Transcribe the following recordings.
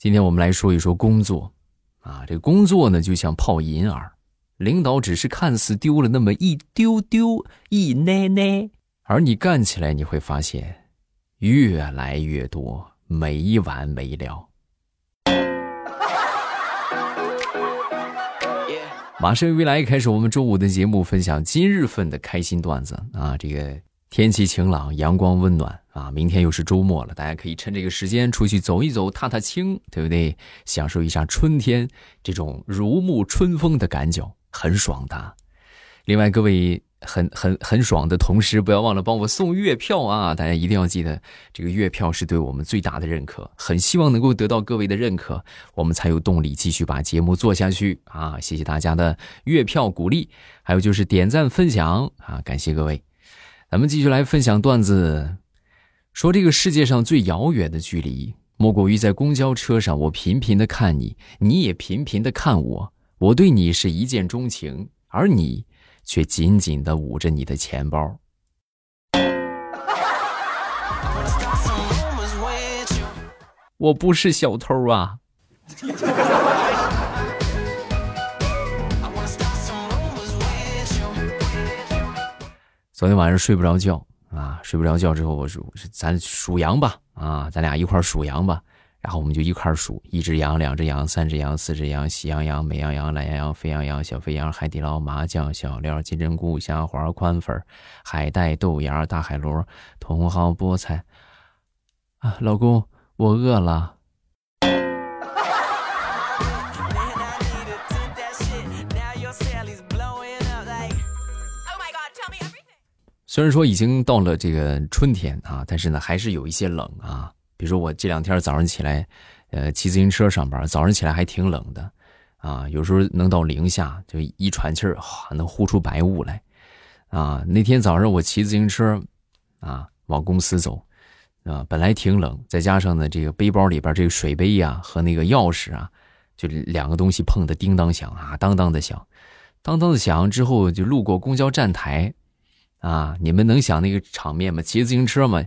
今天我们来说一说工作，啊，这工作呢就像泡银耳，领导只是看似丢了那么一丢丢一奶奶，而你干起来你会发现，越来越多，没完没了。马上未来开始我们周五的节目，分享今日份的开心段子啊，这个。天气晴朗，阳光温暖啊！明天又是周末了，大家可以趁这个时间出去走一走，踏踏青，对不对？享受一下春天这种如沐春风的感觉，很爽的。另外，各位很 很很爽的同时，不要忘了帮我送月票啊！大家一定要记得，这个月票是对我们最大的认可，很希望能够得到各位的认可，我们才有动力继续把节目做下去啊！谢谢大家的月票鼓励，还有就是点赞分享啊！感谢各位。咱们继续来分享段子，说这个世界上最遥远的距离，莫过于在公交车上，我频频的看你，你也频频的看我，我对你是一见钟情，而你却紧紧的捂着你的钱包。我不是小偷啊。昨天晚上睡不着觉啊，睡不着觉之后，我说咱数羊吧啊，咱俩一块数羊吧。然后我们就一块数，一只羊，两只羊，三只羊，四只羊，喜羊羊、美羊羊、懒羊羊、沸羊羊、小肥羊、海底捞、麻酱、小料、金针菇、虾滑、宽粉、海带、豆芽、大海螺、茼蒿、菠菜。啊，老公，我饿了。虽然说已经到了这个春天啊，但是呢还是有一些冷啊。比如说我这两天早上起来，呃，骑自行车上班，早上起来还挺冷的，啊，有时候能到零下，就一喘气儿，能呼出白雾来，啊。那天早上我骑自行车，啊，往公司走，啊，本来挺冷，再加上呢这个背包里边这个水杯呀和那个钥匙啊，就两个东西碰的叮当响啊，当当的响，当当的响之后就路过公交站台。啊，你们能想那个场面吗？骑自行车嘛，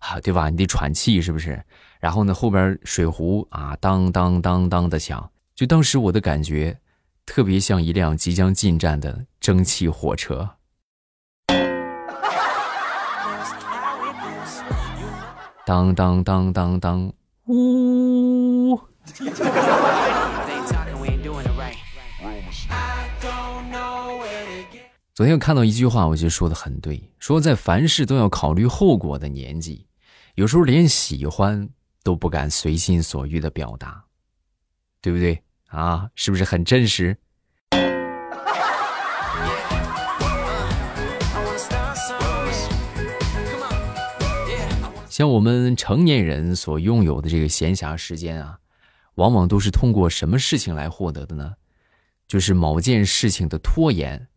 啊，对吧？你得喘气，是不是？然后呢，后边水壶啊，当当当当的响，就当时我的感觉，特别像一辆即将进站的蒸汽火车。当当当当当，呜。昨天看到一句话，我觉得说的很对，说在凡事都要考虑后果的年纪，有时候连喜欢都不敢随心所欲的表达，对不对啊？是不是很真实？像我们成年人所拥有的这个闲暇时间啊，往往都是通过什么事情来获得的呢？就是某件事情的拖延。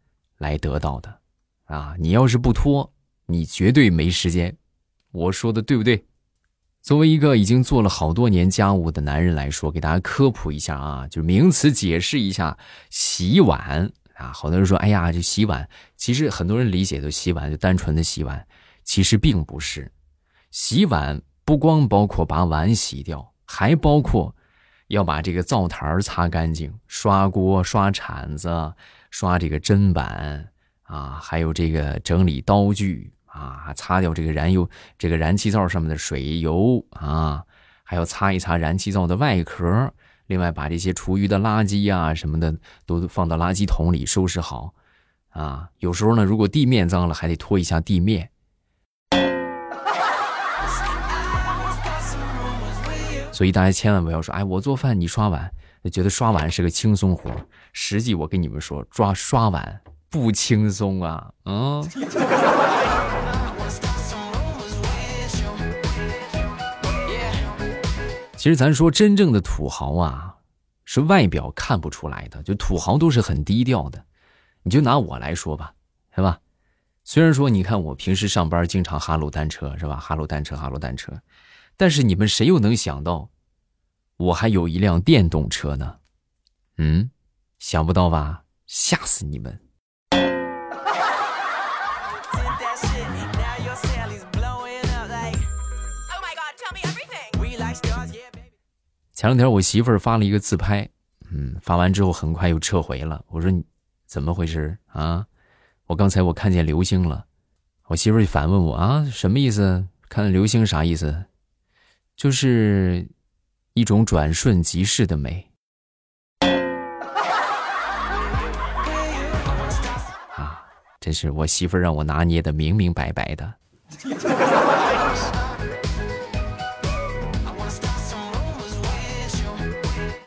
来得到的，啊！你要是不拖，你绝对没时间。我说的对不对？作为一个已经做了好多年家务的男人来说，给大家科普一下啊，就是名词解释一下，洗碗啊。好多人说，哎呀，这洗碗，其实很多人理解的洗碗就单纯的洗碗，其实并不是。洗碗不光包括把碗洗掉，还包括要把这个灶台擦干净，刷锅、刷铲子。刷这个砧板啊，还有这个整理刀具啊，擦掉这个燃油、这个燃气灶上面的水油啊，还要擦一擦燃气灶的外壳。另外，把这些厨余的垃圾啊什么的都放到垃圾桶里收拾好啊。有时候呢，如果地面脏了，还得拖一下地面。所以大家千万不要说，哎，我做饭你刷碗。觉得刷碗是个轻松活实际我跟你们说，抓刷碗不轻松啊！嗯。其实咱说真正的土豪啊，是外表看不出来的，就土豪都是很低调的。你就拿我来说吧，是吧？虽然说你看我平时上班经常哈喽单车，是吧？哈喽单车，哈喽单车，但是你们谁又能想到？我还有一辆电动车呢，嗯，想不到吧？吓死你们！前两天我媳妇儿发了一个自拍，嗯，发完之后很快又撤回了。我说你怎么回事啊？我刚才我看见流星了。我媳妇儿反问我啊，什么意思？看流星啥意思？就是一种转瞬即逝的美。啊，真是我媳妇让我拿捏的明明白白的。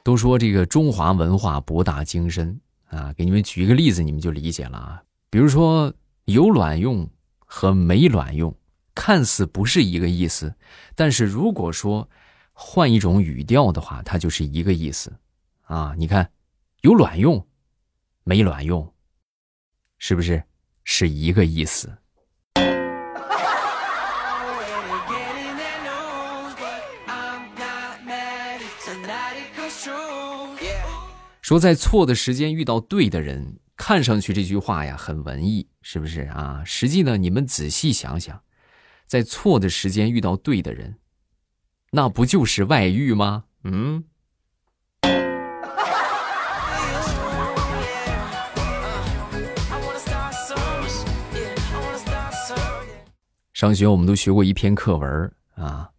都说这个中华文化博大精深啊，给你们举一个例子，你们就理解了啊。比如说有卵用和没卵用，看似不是一个意思，但是如果说换一种语调的话，它就是一个意思啊。你看，有卵用，没卵用，是不是是一个意思？说在错的时间遇到对的人，看上去这句话呀很文艺，是不是啊？实际呢，你们仔细想想，在错的时间遇到对的人，那不就是外遇吗？嗯。上学我们都学过一篇课文啊，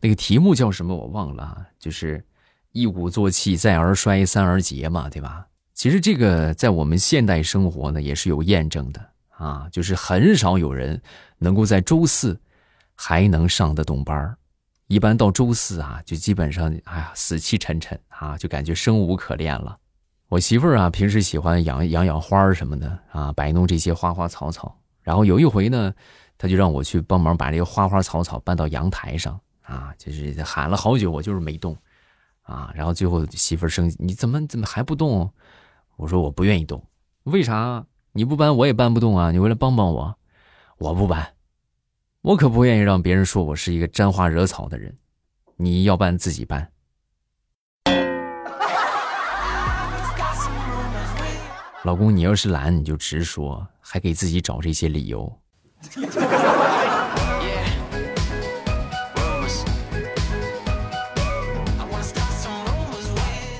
那个题目叫什么我忘了，就是。一鼓作气，再而衰，三而竭嘛，对吧？其实这个在我们现代生活呢，也是有验证的啊。就是很少有人能够在周四还能上得动班一般到周四啊，就基本上哎呀死气沉沉啊，就感觉生无可恋了。我媳妇儿啊，平时喜欢养养养花什么的啊，摆弄这些花花草草。然后有一回呢，她就让我去帮忙把这个花花草草搬到阳台上啊，就是喊了好久，我就是没动。啊，然后最后媳妇儿生气，你怎么怎么还不动？我说我不愿意动，为啥？你不搬我也搬不动啊！你回来帮帮我，我不搬，我可不愿意让别人说我是一个沾花惹草的人。你要搬自己搬。老公，你要是懒你就直说，还给自己找这些理由。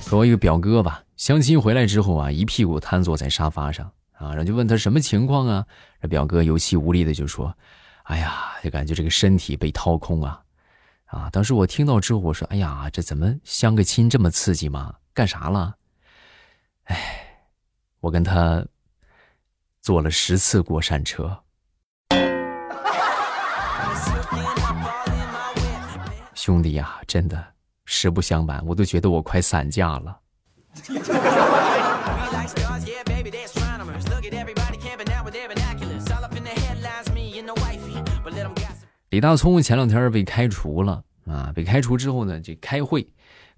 说一个表哥吧，相亲回来之后啊，一屁股瘫坐在沙发上啊，然后就问他什么情况啊？这表哥有气无力的就说：“哎呀，就感觉这个身体被掏空啊！”啊，当时我听到之后，我说：“哎呀，这怎么相个亲这么刺激吗？干啥了？”哎，我跟他坐了十次过山车。兄弟呀，真的。实不相瞒，我都觉得我快散架了。李大聪前两天被开除了啊！被开除之后呢，就开会，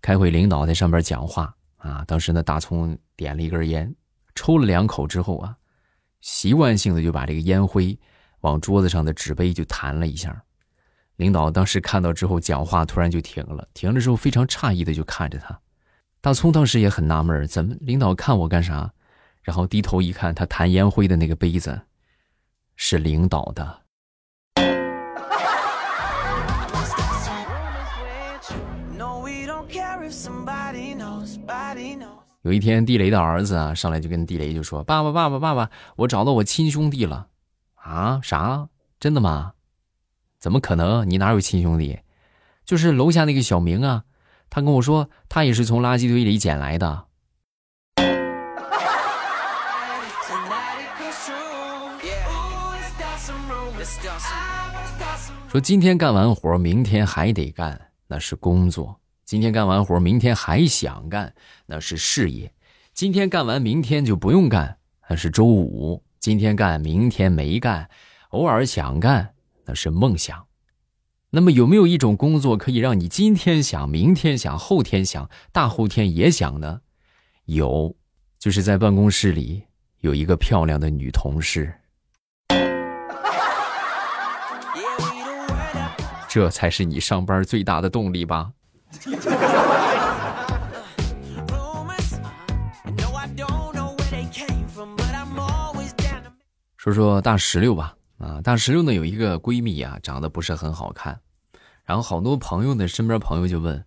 开会领导在上边讲话啊。当时呢，大葱点了一根烟，抽了两口之后啊，习惯性的就把这个烟灰往桌子上的纸杯就弹了一下。领导当时看到之后，讲话突然就停了。停了之后，非常诧异的就看着他。大葱当时也很纳闷怎么领导看我干啥？然后低头一看，他弹烟灰的那个杯子，是领导的。有一天，地雷的儿子啊，上来就跟地雷就说：“爸爸，爸爸，爸爸，我找到我亲兄弟了。”啊？啥？真的吗？怎么可能？你哪有亲兄弟？就是楼下那个小明啊，他跟我说，他也是从垃圾堆里捡来的。说今天干完活，明天还得干，那是工作；今天干完活，明天还想干，那是事业；今天干完，明天就不用干，那是周五；今天干，明天没干，偶尔想干。那是梦想，那么有没有一种工作可以让你今天想、明天想、后天想、大后天也想呢？有，就是在办公室里有一个漂亮的女同事，这才是你上班最大的动力吧。说说大石榴吧。啊，大石榴呢有一个闺蜜啊，长得不是很好看，然后好多朋友的，身边朋友就问：“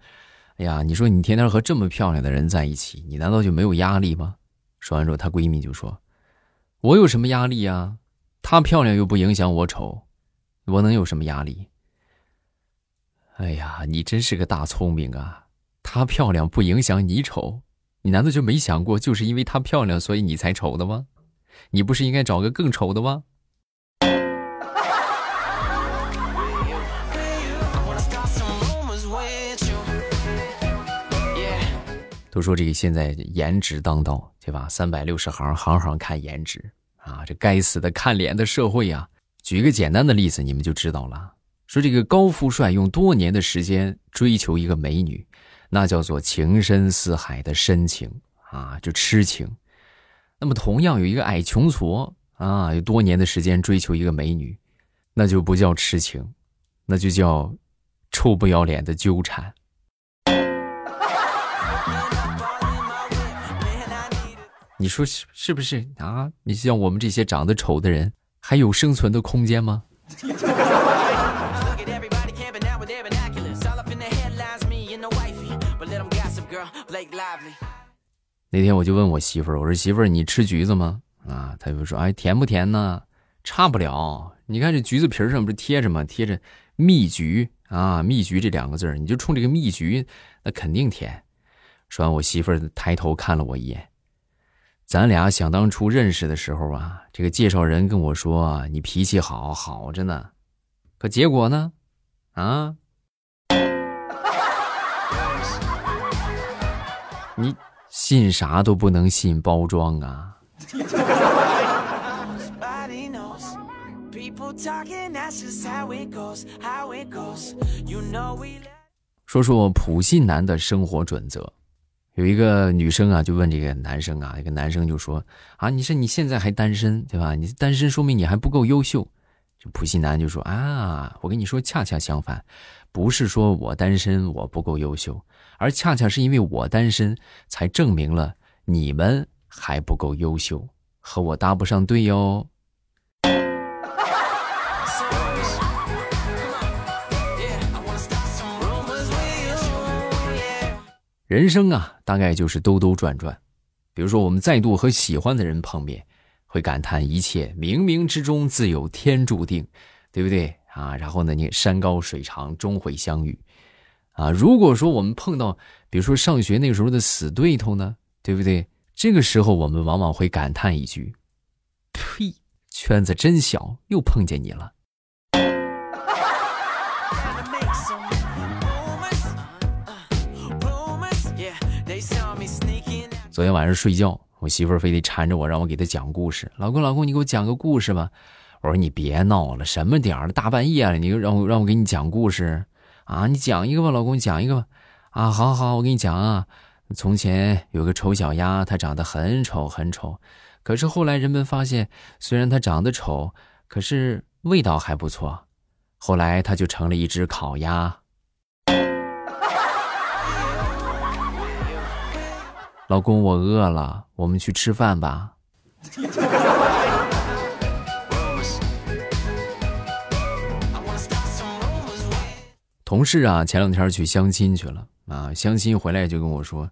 哎呀，你说你天天和这么漂亮的人在一起，你难道就没有压力吗？”说完之后，她闺蜜就说：“我有什么压力呀？她漂亮又不影响我丑，我能有什么压力？”哎呀，你真是个大聪明啊！她漂亮不影响你丑，你难道就没想过，就是因为她漂亮，所以你才丑的吗？你不是应该找个更丑的吗？都说这个现在颜值当道，对吧？三百六十行，行行看颜值啊！这该死的看脸的社会啊！举一个简单的例子，你们就知道了。说这个高富帅用多年的时间追求一个美女，那叫做情深似海的深情啊，就痴情。那么同样有一个矮穷矬啊，有多年的时间追求一个美女，那就不叫痴情，那就叫臭不要脸的纠缠。你说是是不是啊？你像我们这些长得丑的人，还有生存的空间吗？那天我就问我媳妇儿，我说媳妇儿，你吃橘子吗？啊，她就说，哎，甜不甜呢？差不了。你看这橘子皮上不是贴着吗？贴着“蜜橘”啊，“蜜橘”这两个字你就冲这个“蜜橘”，那肯定甜。说完，我媳妇儿抬头看了我一眼。咱俩想当初认识的时候啊，这个介绍人跟我说你脾气好好着呢，可结果呢，啊，你信啥都不能信包装啊。说说普信男的生活准则。有一个女生啊，就问这个男生啊，一个男生就说：“啊，你说你现在还单身，对吧？你单身说明你还不够优秀。”就普信男就说：“啊，我跟你说，恰恰相反，不是说我单身我不够优秀，而恰恰是因为我单身，才证明了你们还不够优秀，和我搭不上对哟。”人生啊，大概就是兜兜转转。比如说，我们再度和喜欢的人碰面，会感叹一切冥冥之中自有天注定，对不对啊？然后呢，你山高水长终会相遇，啊。如果说我们碰到，比如说上学那时候的死对头呢，对不对？这个时候我们往往会感叹一句：“呸，圈子真小，又碰见你了。”昨天晚上睡觉，我媳妇儿非得缠着我，让我给她讲故事。老公，老公，你给我讲个故事吧。我说你别闹了，什么点儿了，大半夜了，你让我让我给你讲故事啊？你讲一个吧，老公，讲一个吧。啊，好好，我给你讲啊。从前有个丑小鸭，它长得很丑很丑，可是后来人们发现，虽然它长得丑，可是味道还不错。后来它就成了一只烤鸭。老公，我饿了，我们去吃饭吧。同事啊，前两天去相亲去了啊，相亲回来就跟我说：“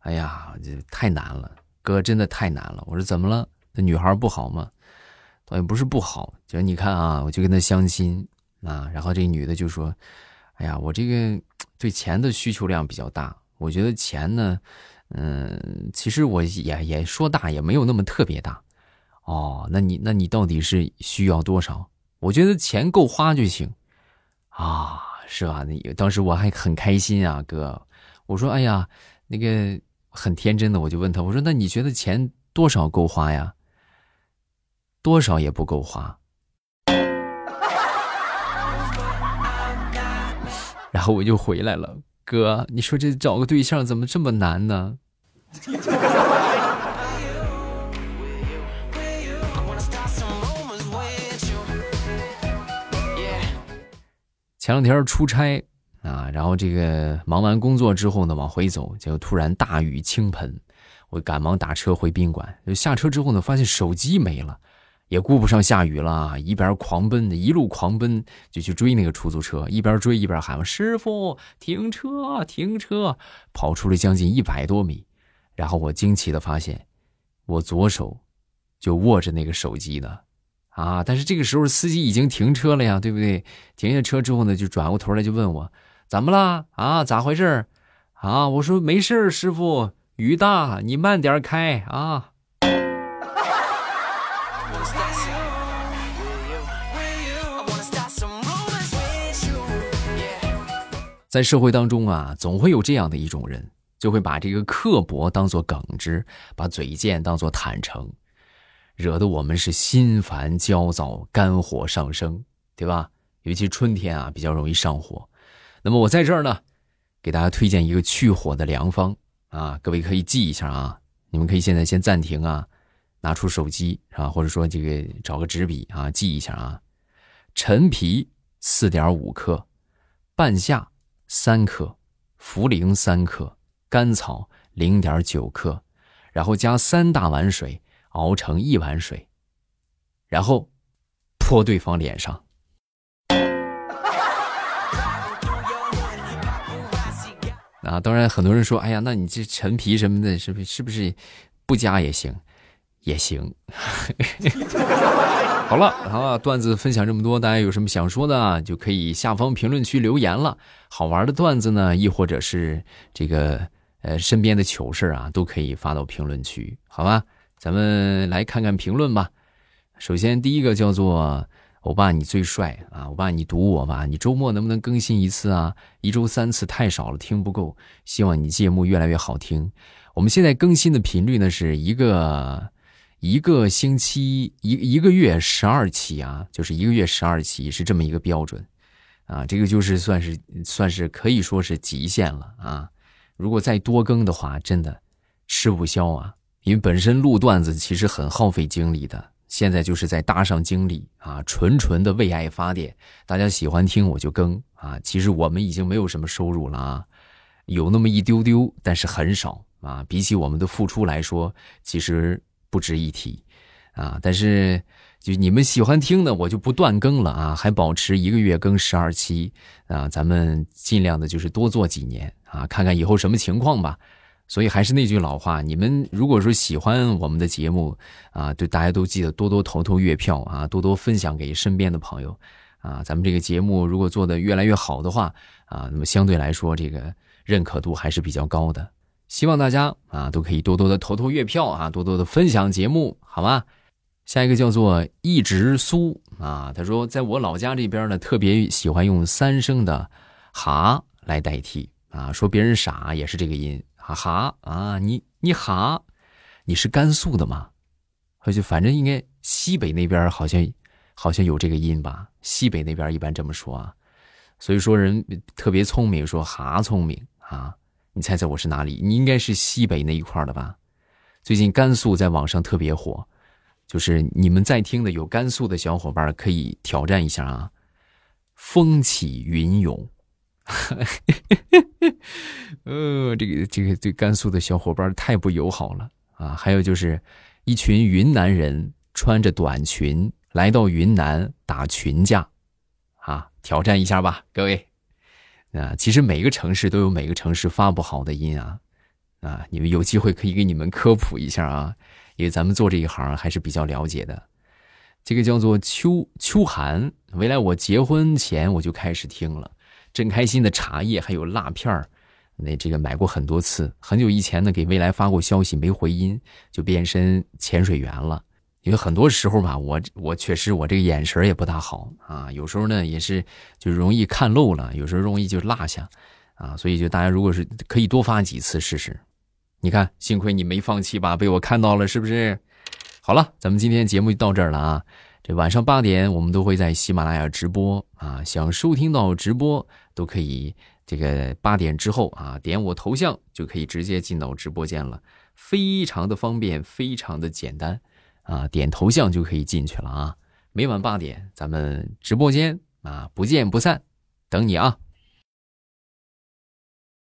哎呀，这太难了，哥，真的太难了。”我说：“怎么了？那女孩不好吗？”倒也不是不好，就你看啊，我就跟她相亲啊，然后这女的就说：“哎呀，我这个对钱的需求量比较大，我觉得钱呢。”嗯，其实我也也说大也没有那么特别大，哦，那你那你到底是需要多少？我觉得钱够花就行，啊，是吧？那当时我还很开心啊，哥，我说哎呀，那个很天真的，我就问他，我说那你觉得钱多少够花呀？多少也不够花，然后我就回来了，哥，你说这找个对象怎么这么难呢？前两天出差啊，然后这个忙完工作之后呢，往回走，结果突然大雨倾盆，我赶忙打车回宾馆。就下车之后呢，发现手机没了，也顾不上下雨了，一边狂奔的，一路狂奔就去追那个出租车，一边追一边喊：“师傅，停车，停车！”跑出了将近一百多米，然后我惊奇的发现，我左手就握着那个手机呢，啊！但是这个时候司机已经停车了呀，对不对？停下车之后呢，就转过头来就问我：“怎么了？啊？咋回事？”啊！我说：“没事儿师傅，雨大，你慢点开啊。”在社会当中啊，总会有这样的一种人，就会把这个刻薄当做耿直，把嘴贱当做坦诚，惹得我们是心烦焦躁、肝火上升，对吧？尤其春天啊，比较容易上火。那么我在这儿呢，给大家推荐一个去火的良方啊，各位可以记一下啊。你们可以现在先暂停啊，拿出手机啊，或者说这个找个纸笔啊，记一下啊。陈皮四点五克，半夏。三克，茯苓三克，甘草零点九克，然后加三大碗水熬成一碗水，然后泼对方脸上。啊，当然很多人说，哎呀，那你这陈皮什么的，是不是是不是不加也行？也行。好了，好段子分享这么多，大家有什么想说的，就可以下方评论区留言了。好玩的段子呢，亦或者是这个呃身边的糗事啊，都可以发到评论区，好吧？咱们来看看评论吧。首先第一个叫做“欧巴你最帅啊，欧巴你读我吧，你周末能不能更新一次啊？一周三次太少了，听不够，希望你节目越来越好听。我们现在更新的频率呢，是一个。一个星期一一个月十二期啊，就是一个月十二期是这么一个标准，啊，这个就是算是算是可以说是极限了啊。如果再多更的话，真的吃不消啊。因为本身录段子其实很耗费精力的，现在就是在搭上精力啊，纯纯的为爱发电。大家喜欢听我就更啊。其实我们已经没有什么收入了啊，有那么一丢丢，但是很少啊。比起我们的付出来说，其实。不值一提，啊！但是就你们喜欢听的，我就不断更了啊，还保持一个月更十二期啊！咱们尽量的就是多做几年啊，看看以后什么情况吧。所以还是那句老话，你们如果说喜欢我们的节目啊，对大家都记得多多投投月票啊，多多分享给身边的朋友啊。咱们这个节目如果做的越来越好的话啊，那么相对来说这个认可度还是比较高的。希望大家啊都可以多多的投投月票啊，多多的分享节目，好吗？下一个叫做一直苏啊，他说在我老家这边呢，特别喜欢用三声的哈来代替啊，说别人傻也是这个音哈哈啊，你你哈，你是甘肃的吗？而且反正应该西北那边好像好像有这个音吧，西北那边一般这么说啊，所以说人特别聪明，说哈聪明啊。你猜猜我是哪里？你应该是西北那一块的吧？最近甘肃在网上特别火，就是你们在听的有甘肃的小伙伴可以挑战一下啊！风起云涌，呃，这个这个对甘肃的小伙伴太不友好了啊！还有就是一群云南人穿着短裙来到云南打群架，啊，挑战一下吧，各位。啊，其实每个城市都有每个城市发不好的音啊，啊，你们有机会可以给你们科普一下啊，因为咱们做这一行还是比较了解的。这个叫做秋秋寒，未来我结婚前我就开始听了，真开心的茶叶还有辣片儿，那这个买过很多次，很久以前呢给未来发过消息没回音，就变身潜水员了。因为很多时候吧，我我确实我这个眼神也不大好啊，有时候呢也是就容易看漏了，有时候容易就落下，啊，所以就大家如果是可以多发几次试试，你看，幸亏你没放弃吧，被我看到了是不是？好了，咱们今天节目就到这儿了啊，这晚上八点我们都会在喜马拉雅直播啊，想收听到直播都可以，这个八点之后啊，点我头像就可以直接进到直播间了，非常的方便，非常的简单。啊，点头像就可以进去了啊！每晚八点，咱们直播间啊，不见不散，等你啊！